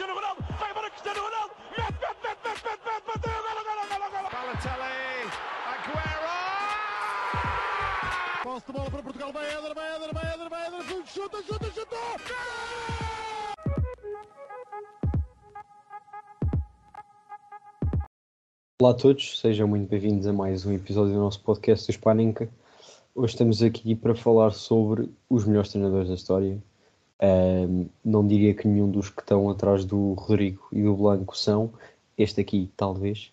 Cristiano Ronaldo, vai embora Cristiano Ronaldo, mete, mete, mete, mete, mete, mete, bateu, golo, golo, golo, golo. Balotelli, Aguero! Posse de bola para Portugal, vai Éder, vai Éder, vai Éder, vai Éder, chuta, chuta, chuta! Olá a todos, sejam muito bem-vindos a mais um episódio do nosso podcast do Spaninca. Hoje estamos aqui para falar sobre os melhores treinadores da história. Ahm, não diria que nenhum dos que estão atrás do Rodrigo e do Blanco são, este aqui talvez.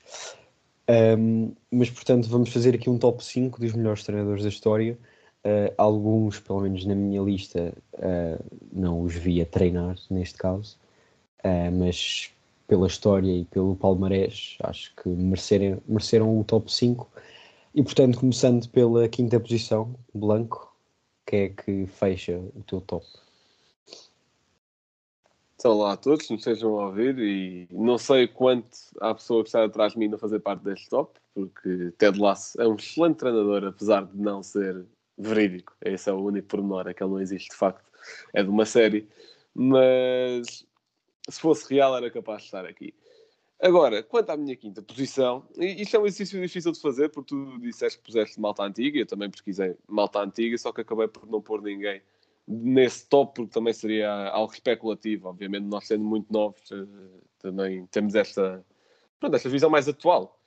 Ahm, mas portanto vamos fazer aqui um top 5 dos melhores treinadores da história. Ah, alguns, pelo menos na minha lista, ah, não os vi a treinar neste caso, Ah, mas pela história e pelo palmarés, acho que mereceram, mereceram o top 5. E portanto, começando pela quinta posição, Blanco, que é que fecha o teu top? Olá a todos, nos estejam a ouvir e não sei quanto a pessoa que está atrás de mim a fazer parte deste top, porque Ted Lasso é um excelente treinador, apesar de não ser verídico. Esse é o único pormenor, é que ele não existe de facto. É de uma série. Mas se fosse real era capaz de estar aqui. Agora, quanto à minha quinta posição, isto é um exercício difícil de fazer, porque tu disseste que puseste malta antiga, eu também pesquisei malta antiga, só que acabei por não pôr ninguém nesse top, porque também seria algo especulativo. Obviamente, nós sendo muito novos, eh, também temos esta, pronto, esta visão mais atual.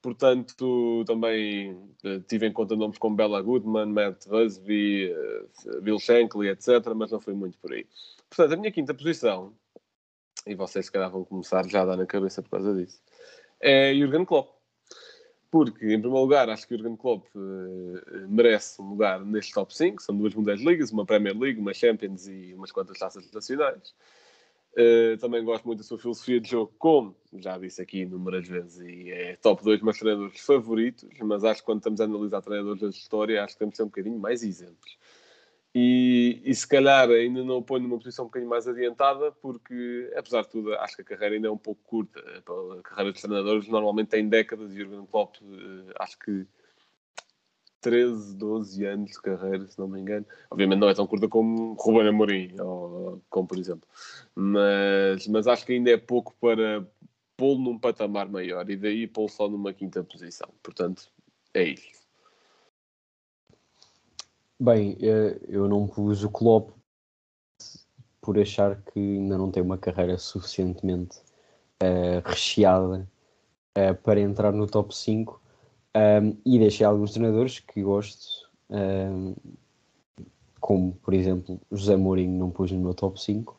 Portanto, também eh, tive em conta nomes como Bella Goodman, Matt Busby, eh, Bill Shankly, etc., mas não foi muito por aí. Portanto, a minha quinta posição, e vocês se calhar vão começar já a dar na cabeça por causa disso, é Jurgen Klopp. Porque, em primeiro lugar, acho que Jurgen Klopp eh, merece um lugar neste top 5. São duas Bundesligas, uma Premier League, uma Champions e umas quantas taças nacionais. Eh, também gosto muito da sua filosofia de jogo, como já disse aqui inúmeras vezes, e é top 2 dos meus treinadores favoritos, mas acho que quando estamos a analisar treinadores da história, acho que temos de ser um bocadinho mais isentos. E, e se calhar ainda não o ponho numa posição um bocadinho mais adiantada, porque, apesar de tudo, acho que a carreira ainda é um pouco curta. A carreira dos treinadores normalmente tem décadas, e Jurgen Klopp, eh, acho que 13, 12 anos de carreira, se não me engano. Obviamente não é tão curta como Ruben Amorim, ou como por exemplo. Mas, mas acho que ainda é pouco para pô-lo num patamar maior, e daí pô-lo só numa quinta posição. Portanto, é isto. Bem, eh, eu não pus o Klopp por achar que ainda não tem uma carreira suficientemente eh, recheada eh, para entrar no top 5 um, e deixei alguns treinadores que gosto, um, como por exemplo José Mourinho, não pus no meu top 5.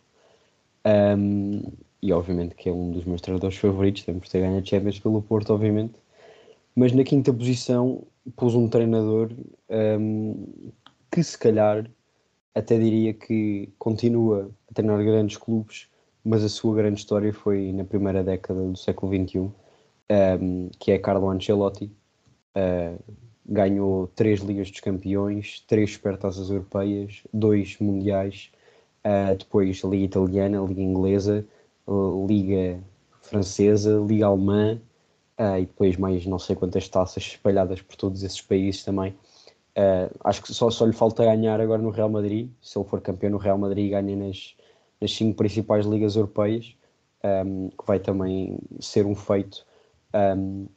Um, e obviamente que é um dos meus treinadores favoritos, temos de ter ganho a Champions pelo Porto, obviamente. Mas na quinta posição pus um treinador um, que se calhar até diria que continua a treinar grandes clubes, mas a sua grande história foi na primeira década do século XXI, um, que é Carlo Ancelotti. Uh, ganhou três Ligas dos Campeões, três Supertaças Europeias, dois Mundiais, uh, depois Liga Italiana, Liga Inglesa, uh, Liga Francesa, Liga Alemã e depois mais não sei quantas taças espalhadas por todos esses países também. Acho que só, só lhe falta ganhar agora no Real Madrid. Se ele for campeão no Real Madrid, ganha nas, nas cinco principais ligas europeias, um, que vai também ser um feito. Um,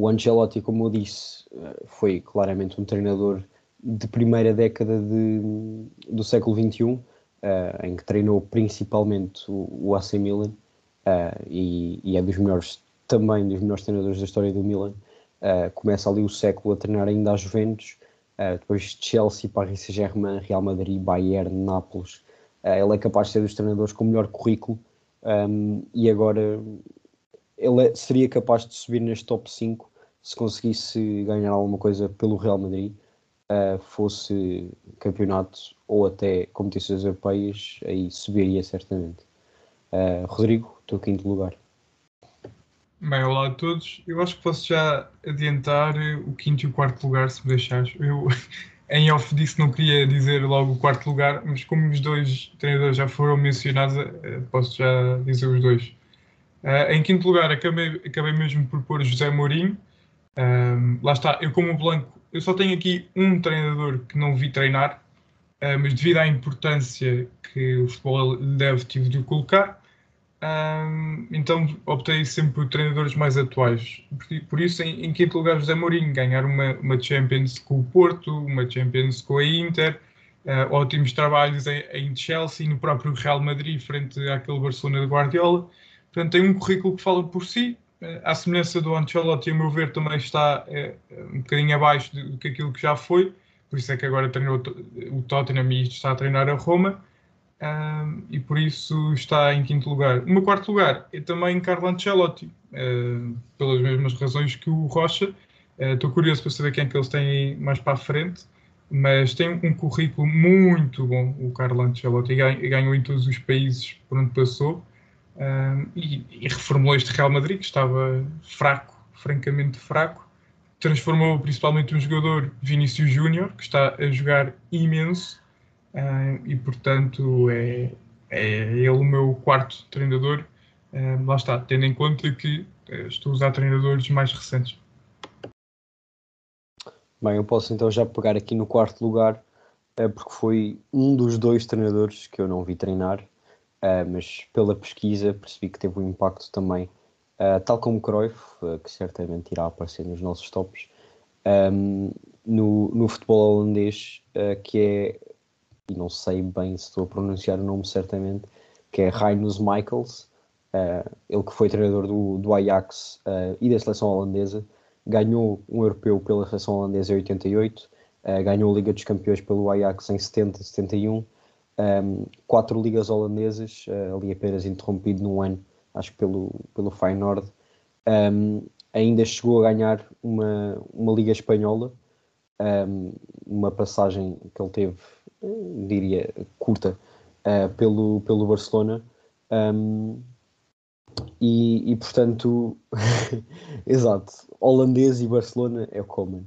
o Ancelotti, como eu disse, foi claramente um treinador de primeira década de, do século XXI, uh, em que treinou principalmente o, o AC Milan uh, e, e, é dos melhores, também dos melhores treinadores da história do Milan. Uh, começa ali o século a treinar ainda a Juventus, depois Chelsea, Paris Saint-Germain, Real Madrid, Bayern, Nápoles. ele é capaz de ser dos treinadores com o melhor currículo um, e agora ele é, seria capaz de subir neste top 5 se conseguisse ganhar alguma coisa pelo Real Madrid, uh, fosse campeonato ou até competições europeias, aí subiria certamente. Uh, Rodrigo, teu quinto lugar. Bem, olá a todos. Eu acho que posso já adiantar o quinto e o quarto lugar, se me deixares. Eu, em off, disse que não queria dizer logo o quarto lugar, mas como os dois treinadores já foram mencionados, eh, posso já dizer os dois. Uh, em quinto lugar, acabei, acabei mesmo por pôr José Mourinho. Um, lá está, eu como Blanco, eu só tenho aqui um treinador que não vi treinar, uh, mas devido à importância que o futebol deve, tive de o colocar. Então optei sempre por treinadores mais atuais. Por, por isso, em, em quinto lugar, José Mourinho, ganhar uma, uma Champions com o Porto, uma Champions com a Inter, ah, ótimos trabalhos em, em Chelsea, no próprio Real Madrid, frente àquele Barcelona de Guardiola. Portanto, tem um currículo que fala por si. Ah, à semelhança do Ancelotti, a meu ver, também está eh, um bocadinho abaixo do que aquilo que já foi. Por isso é que agora treinou o Tottenham e está a treinar a Roma. Um, e por isso está em quinto lugar. No meu quarto lugar é também Carlo Ancelotti, uh, pelas mesmas razões que o Rocha. Uh, estou curioso para saber quem é que eles têm mais para a frente, mas tem um currículo muito bom, o Carlo Ancelotti, ganhou em todos os países por onde passou. Um, e, e reformulou este Real Madrid, que estava fraco, francamente fraco. Transformou principalmente um jogador, Vinícius Júnior, que está a jogar imenso Uh, e portanto é, é ele o meu quarto treinador. Uh, lá está, tendo em conta que uh, estou a usar treinadores mais recentes. Bem, eu posso então já pegar aqui no quarto lugar, porque foi um dos dois treinadores que eu não vi treinar, mas pela pesquisa percebi que teve um impacto também, tal como Cruyff, que certamente irá aparecer nos nossos tops, no, no futebol holandês, que é e não sei bem se estou a pronunciar o nome certamente, que é Reinus Michaels, uh, ele que foi treinador do, do Ajax uh, e da seleção holandesa, ganhou um europeu pela seleção holandesa em 88, uh, ganhou a Liga dos Campeões pelo Ajax em 70, 71, um, quatro ligas holandesas, ali apenas interrompido num ano, acho que pelo, pelo Feyenoord. Um, ainda chegou a ganhar uma, uma Liga Espanhola, um, uma passagem que ele teve diria, curta uh, pelo, pelo Barcelona. Um, e, e, portanto, exato, holandês e Barcelona é o Coleman.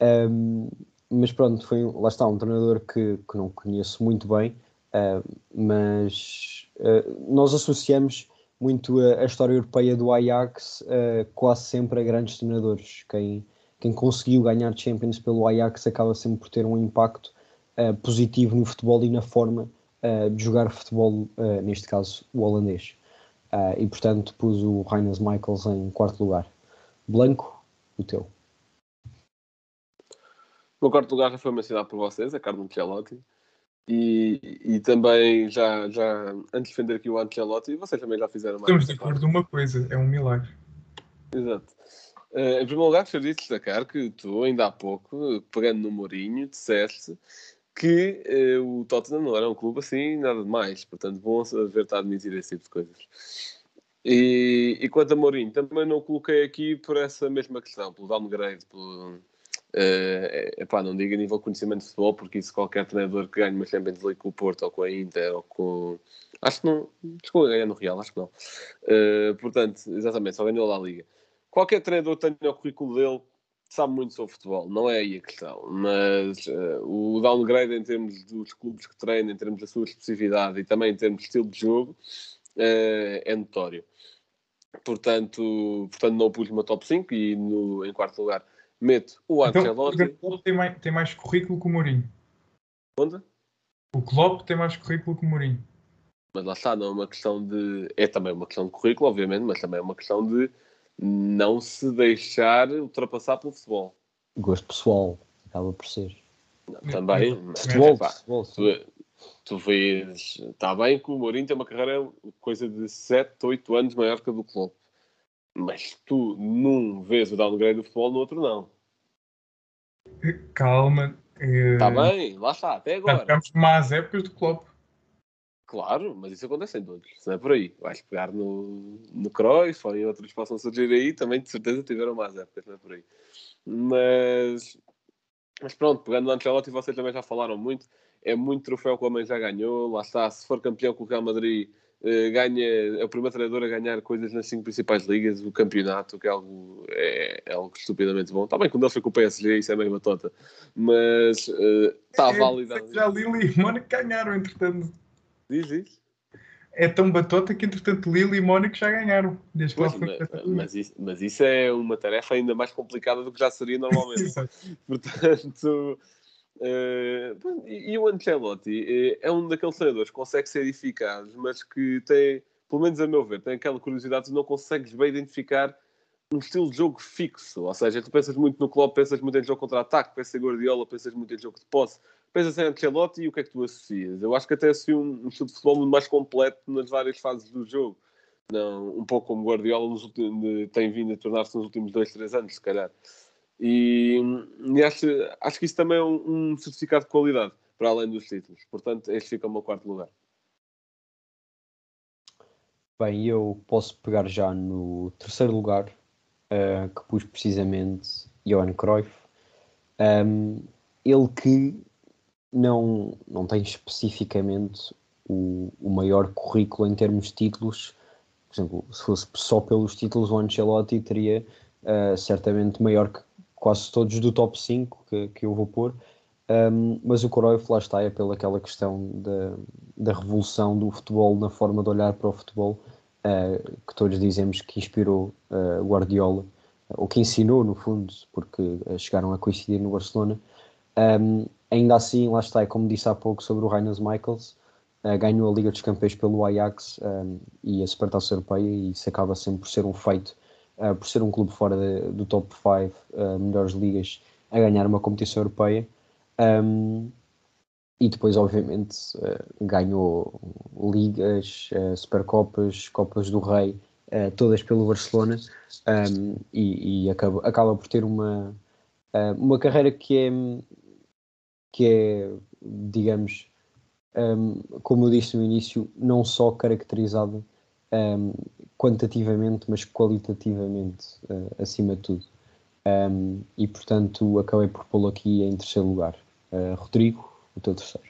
Um, mas pronto, foi, lá está, um treinador que, que não conheço muito bem, uh, mas uh, nós associamos muito a, a, história europeia do Ajax uh, quase sempre a grandes treinadores. Quem, quem conseguiu ganhar Champions pelo Ajax acaba sempre por ter um impacto uh, positivo no futebol e na forma uh, de jogar futebol, uh, neste caso o holandês. e portanto pus o Reiners Michaels em quarto lugar. Blanco, o teu. O meu quarto lugar já foi mencionado por vocês, a Carlo Ancelotti. E, e também já, já antes de defender aqui o Ancelotti, vocês também já fizeram mais. Estamos de acordo numa coisa, é um milagre. Exato. Uh, em primeiro lugar, gostaria de destacar que tu, ainda há pouco, pegando no Mourinho, disseste que uh, o Tottenham não era um clube assim, nada de mais. Portanto, bom ver-te a admitir esse tipo de coisas. E, e quanto a Mourinho, também não coloquei aqui por essa mesma questão, pelo downgrade, pelo. Uh, epá, não digo a nível de conhecimento de futebol, porque isso qualquer treinador que ganhe uma Champions League com o Porto ou com a Inter ou com. Acho que não. Chegou a ganhar no Real, acho que não. Uh, portanto, exatamente, só ganhou lá a Liga. Qualquer treinador tenha o currículo dele, sabe muito sobre futebol, não é aí a questão, mas uh, o downgrade em termos dos clubes que treina, em termos da sua especificidade e também em termos de estilo de jogo, uh, é notório. Portanto, portanto, não pus uma top 5 e no, em quarto lugar meto o então, Ancelotti. Então, o tem mais, tem mais currículo que o Mourinho. Onde? O Klopp tem mais currículo que o Mourinho. Mas lá está, não é uma questão de... É também uma questão de currículo, obviamente, mas também é uma questão de não se deixar ultrapassar pelo futebol. Gosto pessoal, acaba por ser. Não, também, mas, futebol, pá, futebol, tu, tu vês, está bem que o Mourinho tem uma carreira coisa de 7, 8 anos maior que a do clube, mas tu num vês o downgrade do futebol, no outro não. Calma. Está uh... bem, lá está, até agora. Tivemos más épocas do Klopp. Claro, mas isso acontece em todos, não é por aí. Vais pegar no, no Cruyff ou em outros que possam surgir aí, também de certeza tiveram mais épocas, não é por aí. Mas, mas pronto, pegando no Ancelotti, vocês também já falaram muito, é muito troféu que o homem já ganhou, lá está, se for campeão com o Real Madrid, eh, ganha, é o primeiro treinador a ganhar coisas nas cinco principais ligas, o campeonato, que é algo, é, é algo estupidamente bom. Está bem, quando ele foi com o PSG, isso é meio batota, mas está uh, é, válido. Já Lili e Mónaco ganharam, entretanto. Diz, diz. É tão batota que, entretanto, Lille e Mónaco já ganharam. Desde pois, mas, mas, isso, mas isso é uma tarefa ainda mais complicada do que já seria normalmente. Portanto, uh, e, e, o Ancelotti uh, é um daqueles treinadores que consegue ser eficaz, mas que tem, pelo menos a meu ver, tem aquela curiosidade de não consegues bem identificar um estilo de jogo fixo. Ou seja, tu pensas muito no Klopp, pensas muito em jogo contra-ataque, pensas em Guardiola, pensas muito em jogo de posse, pensas em Ancelotti e o que é que tu associas? Eu acho que até associo um, um estilo de futebol muito mais completo nas várias fases do jogo. Não, um pouco como Guardiola nos últimos, tem vindo a tornar-se nos últimos dois, três anos, se calhar. E, e acho, acho que isso também é um, um certificado de qualidade, para além dos títulos. Portanto, este fica o meu quarto lugar. Bem, eu posso pegar já no terceiro lugar, uh, que pus precisamente Johan Cruyff. Um, ele que não, não tem especificamente o, o maior currículo em termos de títulos. Por exemplo, se fosse só pelos títulos, o Ancelotti teria uh, certamente maior que quase todos do top 5 que, que eu vou pôr. Um, mas o Cruyff lá está, é pela aquela questão da, da revolução do futebol na forma de olhar para o futebol, uh, que todos dizemos que inspirou uh, Guardiola, ou que ensinou no fundo, porque chegaram a coincidir no Barcelona. Um, ainda assim, lá está, é como disse há pouco sobre o Reiners Michaels, uh, ganhou a Liga dos Campeões pelo Ajax um, e a Supertaça Europeia, e isso acaba sempre por ser um feito, por ser um clube fora de, do top 5 melhores ligas, a ganhar uma competição europeia. Um, e depois, obviamente, uh, ganhou ligas, uh, supercopas, Copas do Rei, uh, todas pelo Barcelona, um, e, e acaba, acaba, por ter uma, uma carreira que é, que é digamos, um, como eu disse no início, não só caracterizada um, quantitativamente, mas qualitativamente, acima de tudo. Um, e portanto acabei por pô-lo aqui em terceiro lugar. Uh, Rodrigo, o teu terceiro.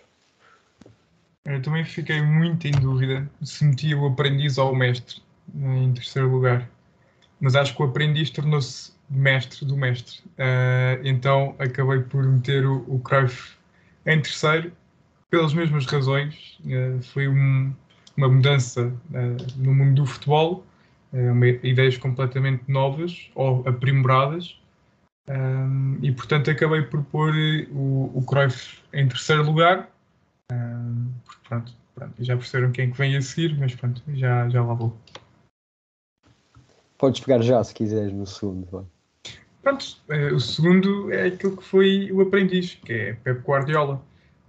Eu também fiquei muito em dúvida se metia o aprendiz ou o mestre em terceiro lugar. Mas acho que o aprendiz tornou-se mestre do mestre. Uh, então acabei por meter o, o Cruyff em terceiro, pelas mesmas razões. Uh, foi um, uma mudança no mundo do futebol, uma, ideias completamente novas ou aprimoradas um, e portanto acabei por pôr o, o Cruyff em terceiro lugar. Um, pronto, pronto, já perceberam quem é que vem a seguir, mas pronto, já, já lá vou. Podes pegar já se quiseres no segundo. Vai. Pronto, uh, o segundo é aquilo que foi o aprendiz, que é Pep Guardiola.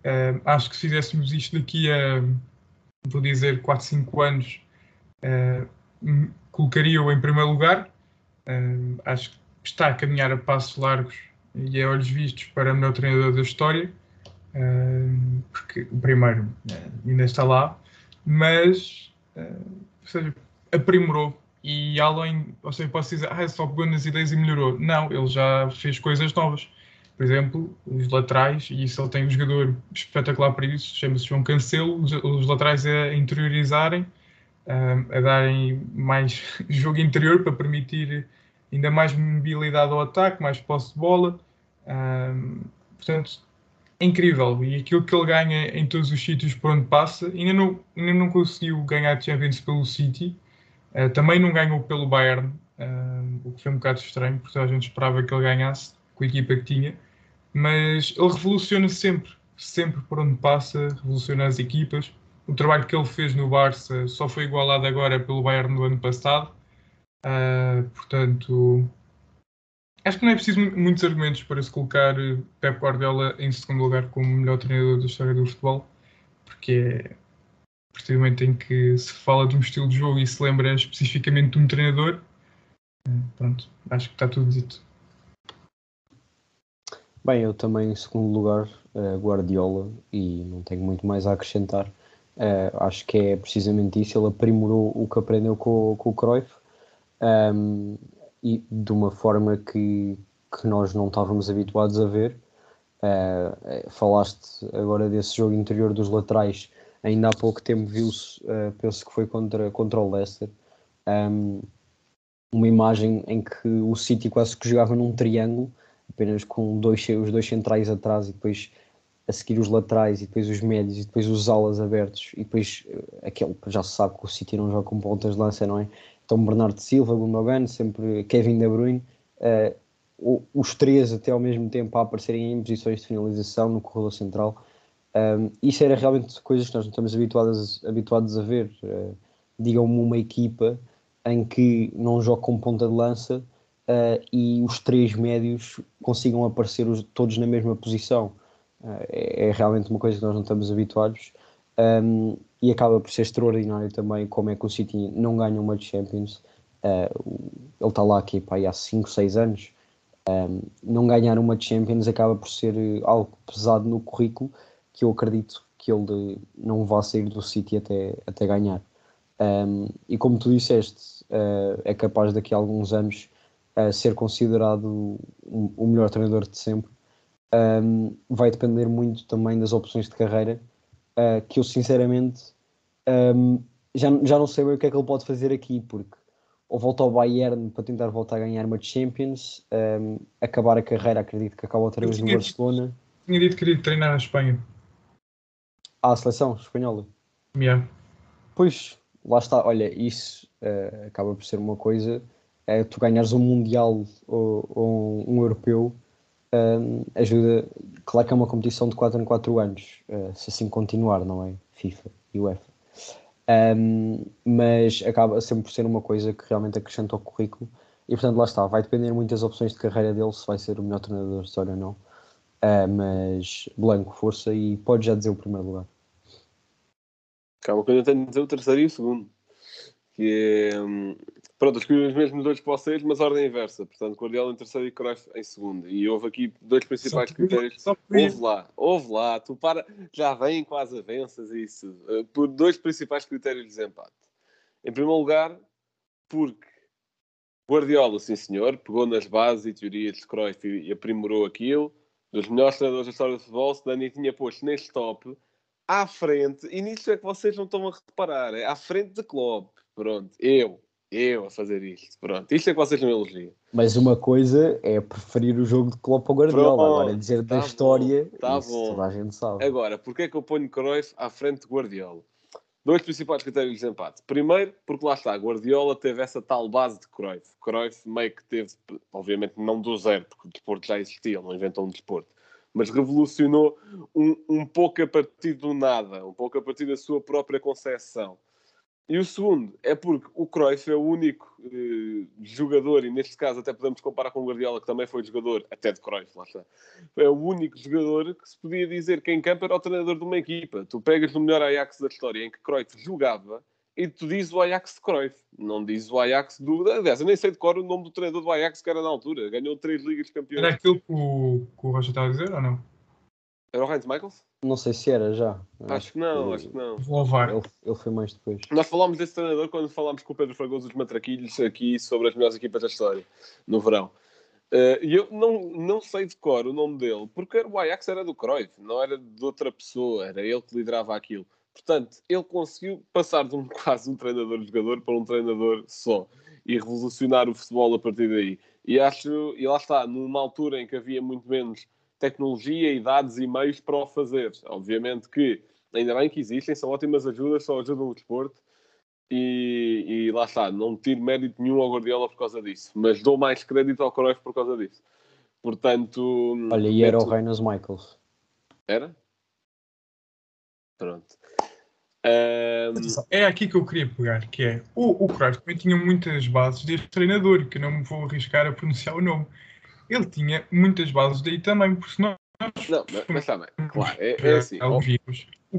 Uh, acho que se fizéssemos isto daqui a, vou dizer, 4, 5 anos, uh, colocaria-o em primeiro lugar. acho que está a caminhar a passos largos e a olhos vistos para o melhor treinador da história, porque o primeiro eh, ainda está lá, mas eh, ou seja, aprimorou e além, ou seja, posso dizer, ah, só pegou nas ideias e melhorou. Não, ele já fez coisas novas. Por exemplo, os laterais, e isso ele tem um jogador espetacular para isso, chama-se João Cancelo, os, laterais a interiorizarem, a darem mais jogo interior para permitir ainda mais mobilidade ao ataque, mais posse de bola. Portanto, é incrível. E aquilo que ele ganha em todos os sítios por onde passa, ainda não, ainda não conseguiu ganhar Champions pelo City, uh, também não ganhou pelo Bayern, uh, o que foi um bocado estranho, porque a gente esperava que ele ganhasse com a equipa que tinha. Mas ele revoluciona sempre, sempre por onde passa, revoluciona as equipas. O trabalho que ele fez no Barça só foi igualado agora pelo Bayern no ano passado Uh, portanto, acho que não é preciso muitos argumentos para se colocar Pep Guardiola em segundo lugar como o melhor treinador da história do futebol, porque é a partir do momento em que se fala de um estilo de jogo e se lembra especificamente de um treinador, uh, pronto, acho que está tudo dito. Bem, eu também em segundo lugar, uh, Guardiola, e não tenho muito mais a acrescentar. acho que é precisamente isso, ele aprimorou o que aprendeu com, com o Cruyff, um, e de uma forma que, que nós não estávamos habituados a ver. Uh, falaste agora desse jogo interior dos laterais, ainda há pouco tempo viu-se, uh, penso que foi contra, contra o Leicester, um, uma imagem em que o City quase que jogava num triângulo, apenas com dois, os dois centrais atrás e depois a seguir os laterais e depois os médios e depois os alas abertos e depois aquele já se sabe que o City não joga com pontas de lança, não é? Então Bernardo Silva, Gundogan, sempre Kevin De Bruyne, uh, os três até ao mesmo tempo a aparecerem em posições de finalização no corredor central. Um, isso era realmente coisas que nós não estamos habituados, habituados a ver. Uh, digam-me uma equipa em que não joga com ponta de lança uh, e os três médios consigam aparecer os, todos na mesma posição. Uh, é, é, realmente uma coisa que nós não estamos habituados um, e acaba por ser extraordinário também como é que o City não ganha uma Champions. Ele está lá aqui pá, há 5, 6 anos. Um, não ganhar uma Champions acaba por ser algo pesado no currículo que eu acredito que ele não vá sair do City até, até ganhar. Um, e como tu disseste, uh, é capaz daqui a alguns anos uh, ser considerado o, o melhor treinador de sempre. Um, vai depender muito também das opções de carreira, uh, que eu sinceramente já, já não sei bem o que é que ele pode fazer aqui, porque ou volta ao Bayern para tentar voltar a ganhar uma Champions, acabar a carreira, acredito que acaba outra vez no Barcelona. Tinha dito que queria treinar a Espanha. A seleção espanhola. Yeah. Pois, lá está, olha, isso uh, acaba por ser uma coisa, é tu ganhares um Mundial ou, ou um Europeu, um, ajuda, claro que é uma competição de 4 em 4 anos, uh, se assim continuar, não é? FIFA e UEFA. Um, mas acaba sempre por ser uma coisa que realmente acrescenta ao currículo e portanto lá está, vai depender muito das opções de carreira dele se vai ser o melhor treinador da história ou não. Uh, mas Blanco, força e pode já dizer o primeiro lugar. Calma, quando eu tenho de dizer o terceiro e o segundo. Que é. Hum, pronto, escolhi os mesmos dois para vocês, mas ordem inversa. Portanto, Guardiola em terceiro e Cruyff em segundo. E houve aqui dois principais só critérios. Só houve lá, houve lá. Tu para. Já vem quase avanças isso. Eh, por dois principais critérios de desempate. Em primeiro lugar, porque Guardiola, sim senhor, pegou nas bases e teorias de Cruyff e aprimorou aquilo. Dos melhores treinadores da história do futebol, se Dani tinha posto neste top à frente, e nisso é que vocês não estão a reparar, é à frente de Klopp. Pronto, eu, eu a fazer isto. Pronto, isto é que vocês não elogiam. Mas uma coisa é preferir o jogo de Klopp ao Guardiola, Pronto, agora dizer tá da história, tá isso bom. toda a gente sabe. Agora, porquê é que eu ponho Cruyff à frente de Guardiola? Dois principais critérios de desempate. Primeiro, porque lá está, Guardiola teve essa tal base de Cruyff. Cruyff meio que teve, obviamente não do zero, porque o desporto já existia, ele não inventou um desporto mas revolucionou um, um pouco a partir do nada, um pouco a partir da sua própria concepção. E o segundo é porque o Cruyff é o único eh, jogador, e neste caso até podemos comparar com o Guardiola, que também foi jogador, até de Cruyff, lá está. É o único jogador que se podia dizer que em campo era o treinador de uma equipa. Tu pegas no melhor Ajax da história, em que Cruyff jogava, e tu dizes o Ajax de Cruyff. Não dizes o Ajax do. Aliás, eu nem sei de cor o nome do treinador do Ajax que era na altura. Ganhou três Ligas de Campeões. Era aquilo que o, que o Roger estava a dizer ou não? Era o Heinz Michaels? Não sei se era já. Acho, acho que não, que... acho que não. Vou levar. Ele, ele, foi mais depois. Nós falámos desse treinador quando falámos com o Pedro Fragoso dos Matraquilhos aqui sobre as melhores equipas da história, no verão. Uh, e eu não, não sei de cor o nome dele, porque o Ajax era do Cruyff, não era de outra pessoa, era ele que liderava aquilo. Portanto, ele conseguiu passar de um quase um treinador-jogador para um treinador só e revolucionar o futebol a partir daí. E acho, e lá está, numa altura em que havia muito menos tecnologia, idades e meios para o fazer. Obviamente que, ainda bem que existem, são ótimas ajudas, só ajudam o desporto. E, e lá está, não tiro mérito nenhum ao Guardiola por causa disso, mas dou mais crédito ao Cruyff por causa disso. Portanto, olha, e era o Reynolds Michaels. Era? Pronto. Um... É aqui que eu queria pegar, que é o, o Cruyff também tinha muitas bases deste treinador, que não me vou arriscar a pronunciar o nome. Ele tinha muitas bases daí também, porque senão. Não, mas, mas também, claro, é, é assim. o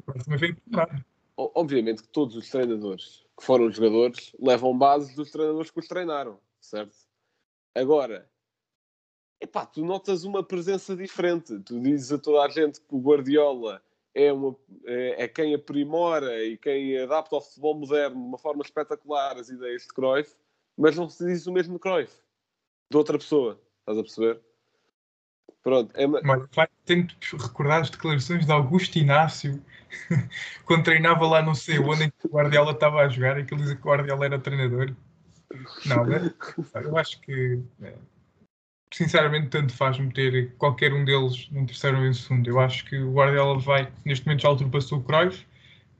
Cruyff também veio Obviamente que todos os treinadores que foram jogadores levam bases dos treinadores que os treinaram, certo? Agora, epá, tu notas uma presença diferente. Tu dizes a toda a gente que o Guardiola é, uma, é, é, quem aprimora e quem adapta ao futebol moderno de uma forma espetacular as ideias de Cruyff, mas não se diz o mesmo de Cruyff, de outra pessoa. Estás a perceber? Pronto. É... Olha, tento recordar as declarações de Augusto Inácio quando treinava lá não sei onde em que o Guardiola estava a jogar e que ele dizia que o Guardiola era treinador. Não, eu acho que é, sinceramente, tanto faz meter qualquer um deles no terceiro ou no segundo. Eu acho que o Guardiola vai, neste momento já ultrapassou o Cruyff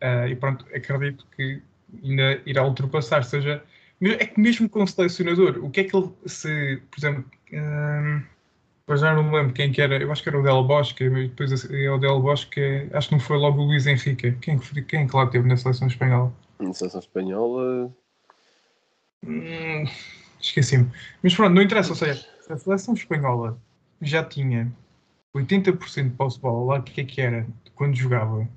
uh, e pronto, acredito que ainda irá ultrapassar. Seja, é que mesmo com o selecionador, o que é que ele, se, por exemplo, uh, já não me lembro quem que era, eu acho que era o Del Bosque, depois é o Del Bosque, acho que não foi logo o Luís Henrique. Quem, quem que lá teve na seleção espanhola? Na seleção espanhola. Hum, Esqueci-me. Mas pronto, não interessa. Ou seja, a seleção espanhola já tinha 80% de posse de bola lá, o que é que era quando jogava? O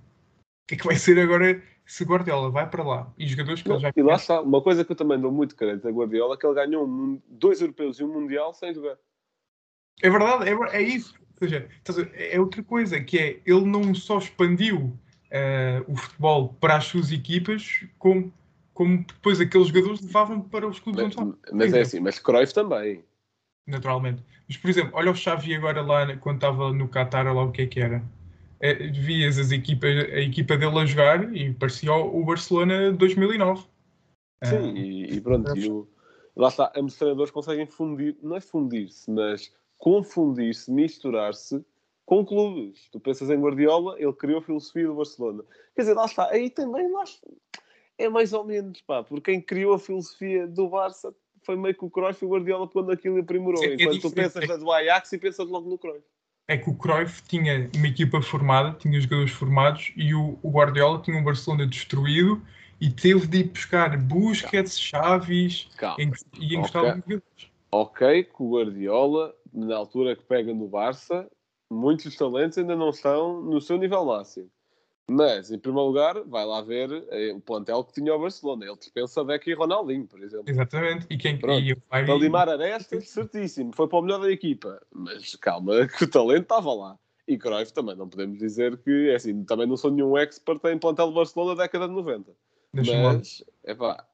que é que vai ser agora se Guardiola vai para lá e os jogadores que ele já E lá está, uma coisa que eu também dou muito crédito a Guardiola é que ele ganhou um dois europeus e um mundial sem jogar. É verdade, é, é isso. Ou seja, é outra coisa, que é ele não só expandiu eh, o futebol para as suas equipas, como, como depois aqueles jogadores levavam para os clubes Mas, onde mas é assim, mas Cruyff também. Naturalmente. Mas, por exemplo, olha o Xavi agora lá quando estava no Qatar, lá o que é que era. É, vias as equipas, a equipa dele a jogar e parecia o Barcelona de 2009. Sim, e, e pronto. E o- lá está, ambos os treinadores conseguem fundir, não é fundir-se, mas confundir-se, misturar-se com clubes. Tu pensas em Guardiola, ele criou a filosofia do Barcelona. Quer dizer, lá está, aí também lá é mais ou menos, pá, porque quem criou a filosofia do Barça foi meio que o Cruyff e o Guardiola quando aquilo aprimorou. É- é Enquanto tu diferente, pensas é- do Ajax e pensas logo no Cruyff. é que o Cruyff tinha uma equipa formada, tinha jogadores formados e o, o Guardiola tinha um Barcelona destruído e teve de ir buscar Busquets, Chaves Calma. em- e encostar Ok. nos jogadores. ok que o Guardiola, na altura que pega no Barça, muitos dos talentos ainda não estão no seu nível máximo. Mas, em primeiro lugar, vai lá ver eh, o plantel que tinha o Barcelona. Ele dispensa Beck e Ronaldinho, por exemplo. Exatamente. E quem Pronto. e vai- Para limar arestas, certíssimo. Foi para o melhor da equipa. Mas calma, que o talento estava lá. E Cruyff também, não podemos dizer que, é assim, também não sou nenhum expert em plantel de Barcelona da década de 90. Deixa-me lá. Mas, é pá,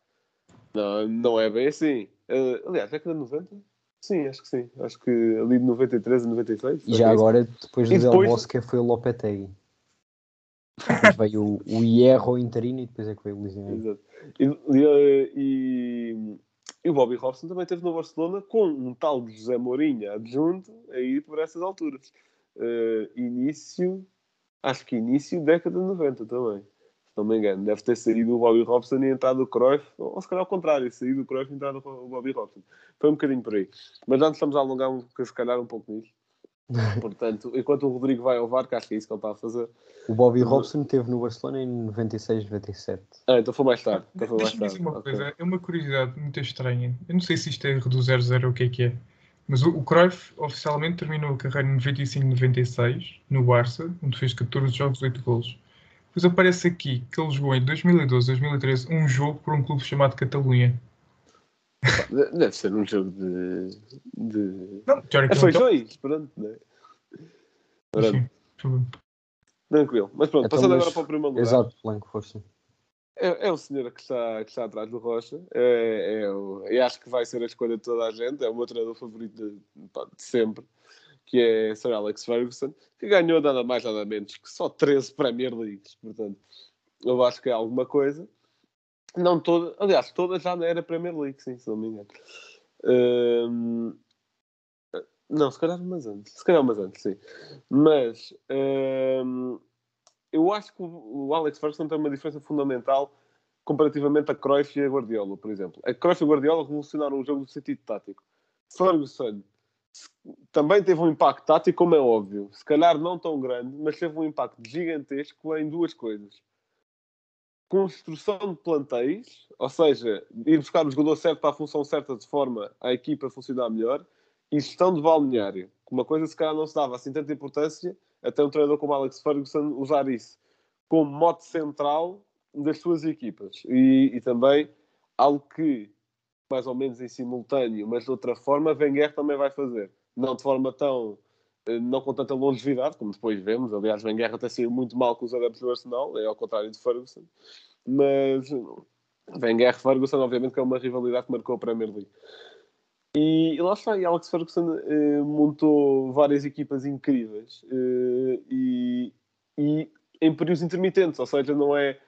não, não é bem assim. Eh, aliás, década de 90? Sim, acho que sim. Acho que ali de 93 a 96. E já agora, depois do Del Bosque, foi o Lopetegui. Depois veio o, Hierro interino e depois é que veio o Henrique. Exato. E, e, e- o Bobby Robson também esteve no Barcelona com um tal de José Mourinho adjunto aí por essas alturas. Eh, início, acho que início década de 90 também. Se não me engano, deve ter saído o Bobby Robson e entrado o Cruyff, ou se calhar ao contrário, saído o Cruyff e entrado o Bobby Robson. Foi um bocadinho por aí. Mas já estamos a alongar um, se calhar um pouco nisso. Portanto, enquanto o Rodrigo vai ao VAR, que acho que é isso que ele está a fazer. O Bobby Robson esteve no Barcelona em 96, 97. Ah, então foi mais tarde. Então foi mais tarde. uma Ok. coisa, é uma curiosidade muito estranha. Eu não sei se isto é do 00 ou o que é que é. Mas o, o Cruyff oficialmente terminou a carreira em 95-96 no Barça, onde fez 14 jogos, 8 golos. Depois aparece aqui que ele jogou em 2012-2013 um jogo por um clube chamado Catalunha. De- Deve ser um jogo de. de... Não, É teoricamente. feijões, pronto, né? Pronto, tudo. tranquilo. Mas pronto, Então, passando mas- agora para o primeiro lugar. Exato, Blanco, força. É, é o senhor que está, que está atrás do Rocha. É, é o, e acho que vai ser a escolha de toda a gente. É o meu treinador favorito de, pá, de sempre, que é Sir Alex Ferguson, que ganhou nada mais nada menos que só 13 Premier Leagues. Portanto, eu acho que é alguma coisa. Não toda, aliás, todas já era Premier League, sim, se não me engano. Hum, não, se calhar umas antes. Se calhar umas antes, sim. Mas hum, eu acho que o Alex Ferguson tem uma diferença fundamental comparativamente a Cruyff e a Guardiola, por exemplo. A Cruyff e a Guardiola revolucionaram o jogo no sentido tático. Ferguson também teve um impacto tático, como é óbvio. Se calhar não tão grande, mas teve um impacto gigantesco em duas coisas. Construção de plantéis, ou seja, ir buscar o jogador certo para a função certa de forma a equipa funcionar melhor, e gestão de balneário. Uma coisa se calhar não se dava assim tanta importância até um treinador como Alex Ferguson usar isso como mote central das suas equipas. E, e também algo que, mais ou menos em simultâneo, mas de outra forma, Wenger também vai fazer. Não de forma tão. Eh, não com tanta longevidade, como depois vemos. Aliás, Wenger até saiu muito mal com os adeptos do Arsenal, é ao contrário de Ferguson. Mas Wenger Ferguson, obviamente, que é uma rivalidade que marcou a Premier League. E, e lá está, e Alex Ferguson eh, montou várias equipas incríveis eh, e, e em períodos intermitentes, ou seja, não é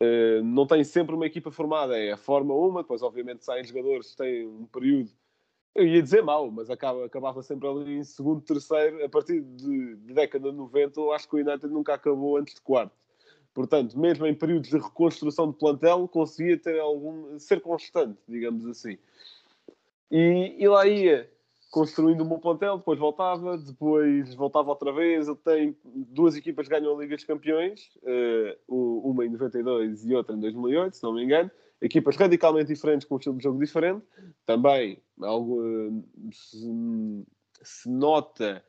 eh, não tem sempre uma equipa formada, é a forma uma, depois obviamente saem jogadores, têm um período, eu ia dizer mau, mas acaba, acabava sempre ali em segundo, terceiro, a partir de, de década de 90, eu acho que o United nunca acabou antes de quarto. Portanto, mesmo em períodos de reconstrução de plantel, conseguia ter algum, ser constante, digamos assim. E, e lá ia construindo um bom plantel, depois voltava, depois voltava outra vez. Ele tem duas equipas que ganham a Liga dos Campeões, uh, uma em 92 e outra em 2008, se não me engano. Equipas radicalmente diferentes, com um estilo de jogo diferente. Também algo, uh, se, se, nota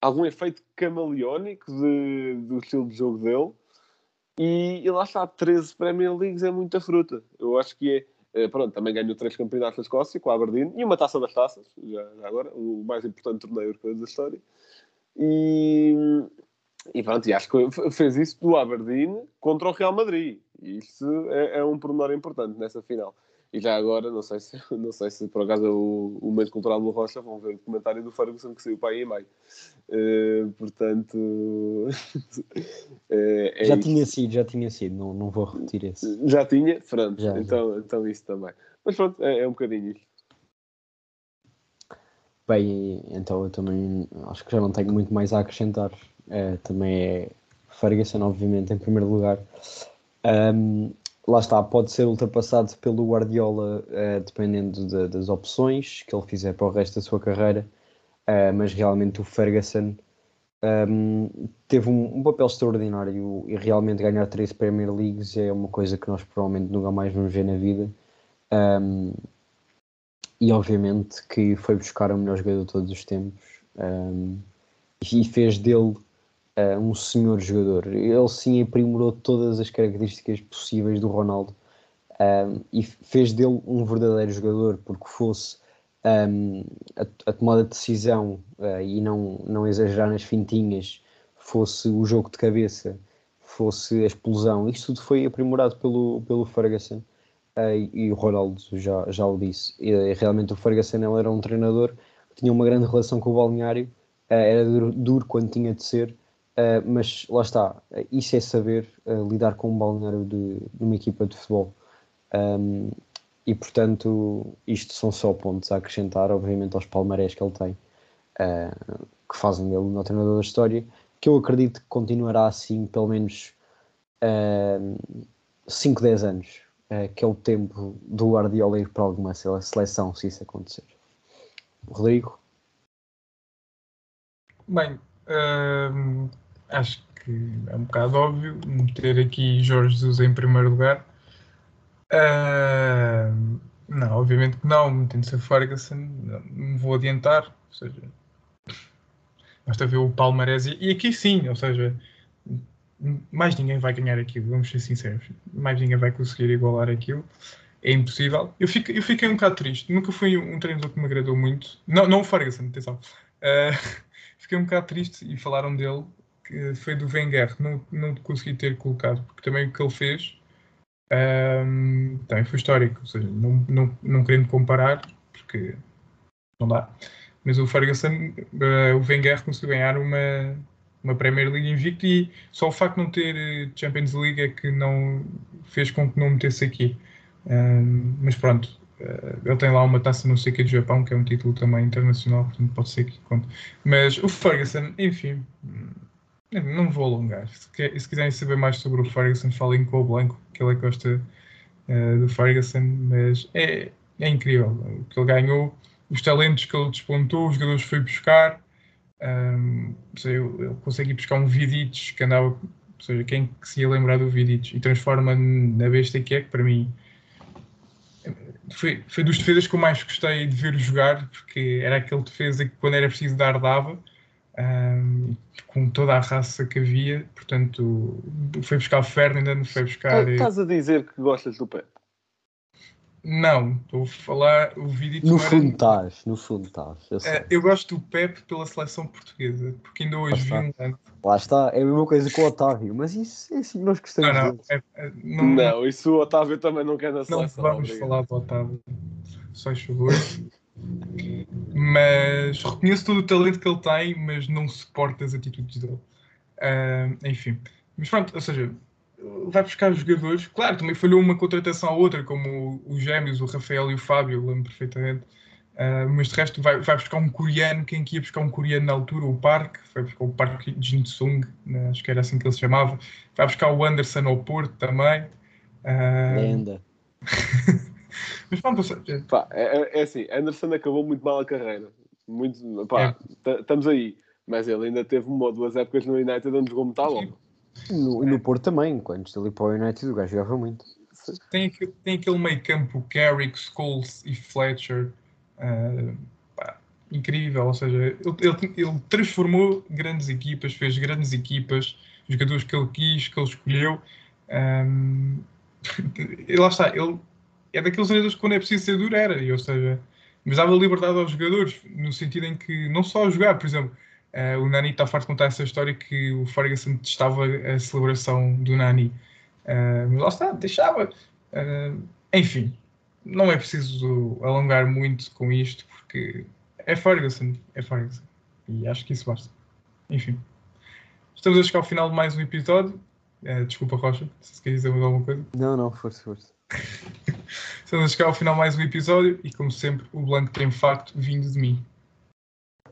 algum efeito camaleónico de, do estilo de jogo dele. E, e lá está, 13 Premier Leagues é muita fruta. Eu acho que é eh, pronto, também ganhou três campeonatos da Escócia com a Aberdeen e uma taça das taças, já, já agora, o mais importante torneio europeu da história. E, e pronto, e acho que fez isso do Aberdeen contra o Real Madrid. Isso é, é um pormenor importante nessa final. E já agora, não sei se, não sei se por acaso o, o Mês Cultural do Rocha vão ver o comentário do Ferguson que saiu para aí em maio. Uh, portanto, é, é já isto. tinha sido, já tinha sido, não, não vou repetir esse. Já tinha? Pronto, já, então, já. então isso também. Mas pronto, é, é um bocadinho isto. Bem, então eu também acho que já não tenho muito mais a acrescentar. É, também é Ferguson, obviamente, em primeiro lugar. Um, lá está, pode ser ultrapassado pelo Guardiola uh, dependendo de, das opções que ele fizer para o resto da sua carreira, uh, mas realmente o Ferguson um, teve um, um, papel extraordinário e realmente ganhar três Premier Leagues é uma coisa que nós provavelmente nunca mais vamos ver na vida. Um, e obviamente que foi buscar o melhor jogador de todos os tempos e fez dele uh, um senhor jogador. Ele sim aprimorou todas as características possíveis do Ronaldo um, e fez dele um verdadeiro jogador, porque fosse um, a, a, tomada de decisão uh, e não, não exagerar nas fintinhas, fosse o jogo de cabeça, fosse a explosão, isso tudo foi aprimorado pelo, pelo Ferguson. Uh, e, e o Ronaldo já, já o disse. E, realmente o Ferguson ele era um treinador que tinha uma grande relação com o balneário, uh, era duro, duro, quando tinha de ser, Uh, mas lá está, isso é saber uh, lidar com um balneário de, de, uma equipa de futebol. Um, e portanto, isto são só pontos a acrescentar, obviamente, aos palmarés que ele tem, uh, que fazem dele o treinador da história, que eu acredito que continuará assim pelo menos 5, 10 anos, que é o tempo do Guardiola ir para alguma seleção, se isso acontecer. Rodrigo? Bem, acho que é um bocado óbvio meter aqui Jorge Jesus em primeiro lugar. Uh, não, obviamente que não, metendo-se a Ferguson, não vou adiantar, ou seja, basta ver o Palmarés e, e aqui sim, ou seja, mais ninguém vai ganhar aquilo, vamos ser sinceros, mais ninguém vai conseguir igualar aquilo, é impossível. Eu, fico, eu fiquei um bocado triste, nunca fui um treinador que me agradou muito, não, não o Ferguson, atenção, uh, fiquei um bocado triste e falaram dele que foi do Wenger, não, não consegui ter colocado, porque também o que ele fez um, também foi histórico, ou seja, não, não, não querendo comparar, porque não dá. Mas o Ferguson, uh, o Wenger conseguiu ganhar uma, uma Premier League invicto e só o facto de não ter eh, Champions League é que não fez com que não metesse aqui. Um, mas pronto, uh, ele tem lá uma taça não sei que do Japão, que é um título também internacional, portanto pode ser que conte. Mas o Ferguson, enfim, não vou alongar. Se, quiserem saber mais sobre o Ferguson, falem com o Blanco, que ele é gosta uh, do Ferguson, mas é, é incrível o que ele ganhou, os talentos que ele despontou, os jogadores que foi buscar. Um, sei, ele consegue ir buscar um Vidic que andava, ou seja, quem que se ia lembrar do Vidic e transforma na besta que é, que para mim foi, foi dos defesas que eu mais gostei de ver jogar, porque era aquele defesa que quando era preciso dar, dava um, com toda a raça que havia, portanto, foi buscar o Ferdinand, foi buscar. Tá, estás a dizer que gostas do Pep? Não, estou a falar. O vídeo No fundo estás, no fundo estás. Eu, uh, eu, gosto do Pep pela seleção portuguesa, porque ainda hoje vi um lance. Lá está, é a mesma coisa com o Otávio, mas isso é assim nós gostamos não, não, é, é, não, não, isso o Otávio também não quer na seleção. Não vamos obrigado. falar do Otávio, só favor. Mas reconheço todo o talento que ele tem, mas não suporto as atitudes dele. Uh, enfim. Mas pronto, ou seja, vai buscar os jogadores. Claro, também falhou uma contratação à outra, como os gêmeos, o Rafael e o Fábio, lembro perfeitamente. Uh, mas de resto vai, vai buscar um coreano, quem que ia buscar um coreano na altura, o Park, vai buscar o Park Jin Sung, né, acho que era assim que ele se chamava. Vai buscar o Anderson ao Porto também. Uh, Lenda. Mas pronto, Pá, é, é- é assim, Anderson acabou muito mal a carreira. Muito, pá, É. estamos aí. Mas ele ainda teve uma ou duas épocas no United onde jogou muito bola. No, no Porto também, quando estou ali para o United, o gajo jogava muito. tem, aquele- tem aquele meio campo Carrick, Scholes e Fletcher. ah, pá, incrível, ou seja, ele, ele- ele transformou grandes equipas, fez grandes equipas, jogadores que ele quis, que ele escolheu. ahm, e lá está, ele é daqueles jogadores que quando é preciso ser duro era, e, ou seja, mas dava liberdade aos jogadores, no sentido em que não só a jogar, por exemplo, ah, o Nani está farto de contar essa história que o Ferguson testava a celebração do Nani. Ah, mas lá está, deixava. Ah, enfim, não é preciso alongar muito com isto, porque é Ferguson, é Ferguson. E acho que isso basta. Enfim. Estamos a chegar ao final de mais um episódio. Desculpa, Rocha, se quer dizer mais alguma coisa. Não, não, força, força. Estamos a chegar ao final mais um episódio e, como sempre, o Blanco tem facto vindo de mim.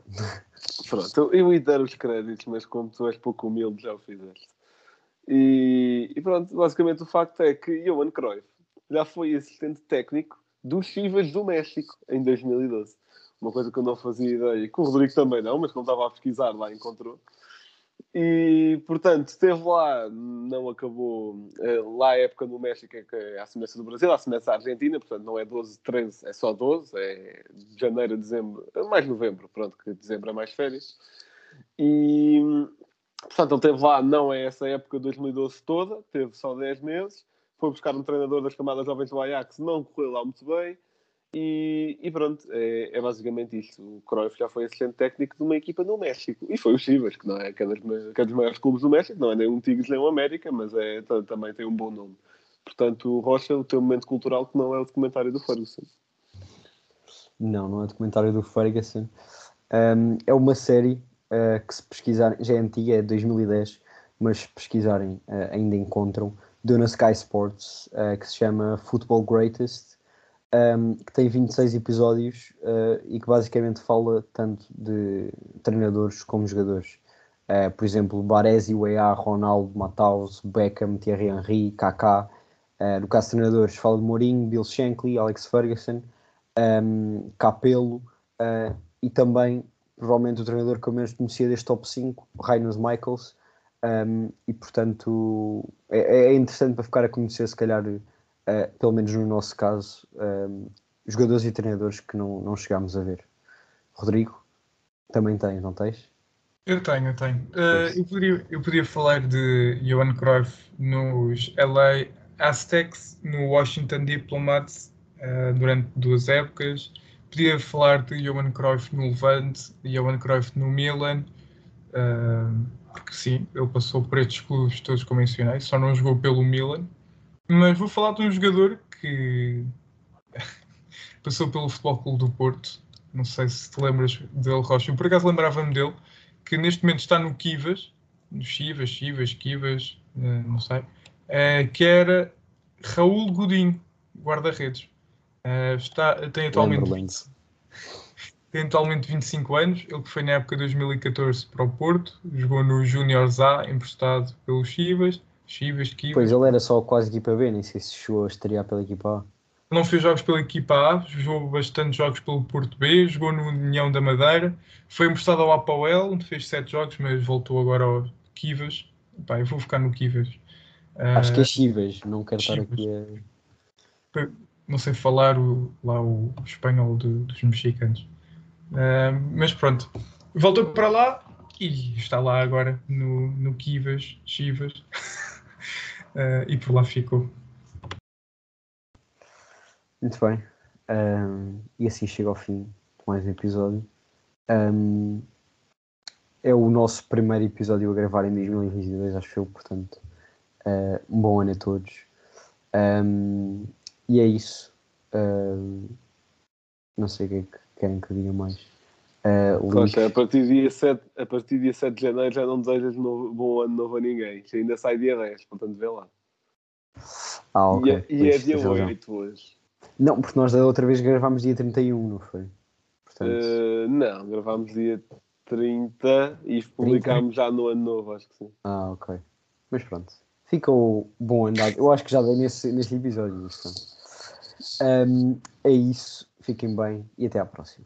Pronto, eu- ia dar os créditos, mas como tu és pouco humilde, já o fizeste. E, e pronto, basicamente o facto é que Johan Cruyff já foi assistente técnico dos Chivas do México em 2012. Uma coisa que eu não fazia ideia, que o Rodrigo também não, mas como estava a pesquisar, lá encontrou. E, portanto, esteve lá, não acabou. eh, Lá a época no México é é a semelhança do Brasil, a semelhança da Argentina, portanto não é 12, 13, é só 12, é de janeiro dezembro, é mais novembro, pronto, que dezembro é mais férias. E, portanto, ele esteve lá, não é essa época de 2012 toda, teve só 10 meses, foi buscar um treinador das camadas jovens do Ajax, não correu lá muito bem. E, e pronto, é, é basicamente isto. O Cruyff já foi assistente técnico de uma equipa no México. E foi o Chivas, que não é que é, ma- que é dos maiores clubes do México, não é nem um Tigres nem um América, mas é, ta- também tem um bom nome. Portanto, Rocha, o teu momento cultural que não é o documentário do Ferguson. Não, não é documentário do Ferguson. Um, é uma série uh, que se pesquisarem, já é antiga, é de 2010, mas se pesquisarem uh, ainda encontram, deu na Sky Sports, uh, que se chama Football Greatest, um, que tem 26 episódios uh, e que basicamente fala tanto de treinadores como jogadores. Uh, por exemplo, Baresi, Weah, Ronaldo, Mataus, Beckham, Thierry Henry, Kaká. Uh, no caso de treinadores, fala de Mourinho, Bill Shankly, Alex Ferguson, um, Capello uh, e também, provavelmente, o treinador que eu menos conhecia deste top 5, Reiners Michaels. Um, e portanto, é, é interessante para ficar a conhecer, se calhar, uh, pelo menos no nosso caso, um, jogadores e treinadores que não, não chegámos a ver. Rodrigo, também tens, não tens? Eu tenho, eu tenho. Uh, eu, poderia, eu podia falar de Johan Cruyff nos LA Aztecs, no Washington Diplomats, uh, durante duas épocas. Podia falar de Johan Cruyff no Levante, Johan Cruyff no Milan, uh, porque sim, ele passou por estes clubes todos que eu mencionei, só não jogou pelo Milan. Mas vou falar de um jogador que passou pelo Futebol Clube do Porto. Não sei se te lembras dele, Rocha. Eu por acaso lembrava-me dele que neste momento está no Kivas, no Chivas, Chivas, Kivas, uh, não sei, uh, que era Raul Godinho, guarda-redes. Uh, está, tem, atualmente, tem atualmente 25 anos, ele que foi na época de 2014 para o Porto, jogou no Júnior A, emprestado pelo Chivas, Chivas, Kivas. Pois, ele era só quase equipa B, nem sei se chegou a estrear pela equipa A. Não fez jogos pela equipa A, jogou bastante jogos pelo Porto B, jogou no União da Madeira, foi emprestado ao Apoel, onde fez 7 jogos, mas voltou agora ao Kivas. Pá, eu vou ficar no Kivas. Acho uh, que é Chivas, não quero Chivas. estar aqui a... Não sei falar o, lá o, o espanhol do, dos mexicanos. Uh, mas pronto, voltou para lá e está lá agora no, no Kivas, Chivas. uh, e por lá ficou. Muito bem. Um, e assim chega ao fim de mais um episódio. Um, é o nosso primeiro episódio a gravar em 2022, acho eu, portanto, uh, um bom ano a todos. Um, e é isso. não sei o que é que querem que eu diga mais. Uh, Poxa, a, partir dia 7, a partir do dia 7 de janeiro já não desejas novo, bom ano novo a ninguém. Isto ainda sai dia 10, portanto vê lá. Ah, ok. E, é, e é dia 8 hoje. Não, porque nós da outra vez gravámos dia 31, não foi? Portanto... Uh, não, gravámos dia 30 e publicámos 30? já no ano novo, acho que sim. Ah, ok. Mas pronto. Fica o bom andado. Eu acho que já dei nesse, nesse episódio. Um, é isso. Fiquem bem e até à próxima.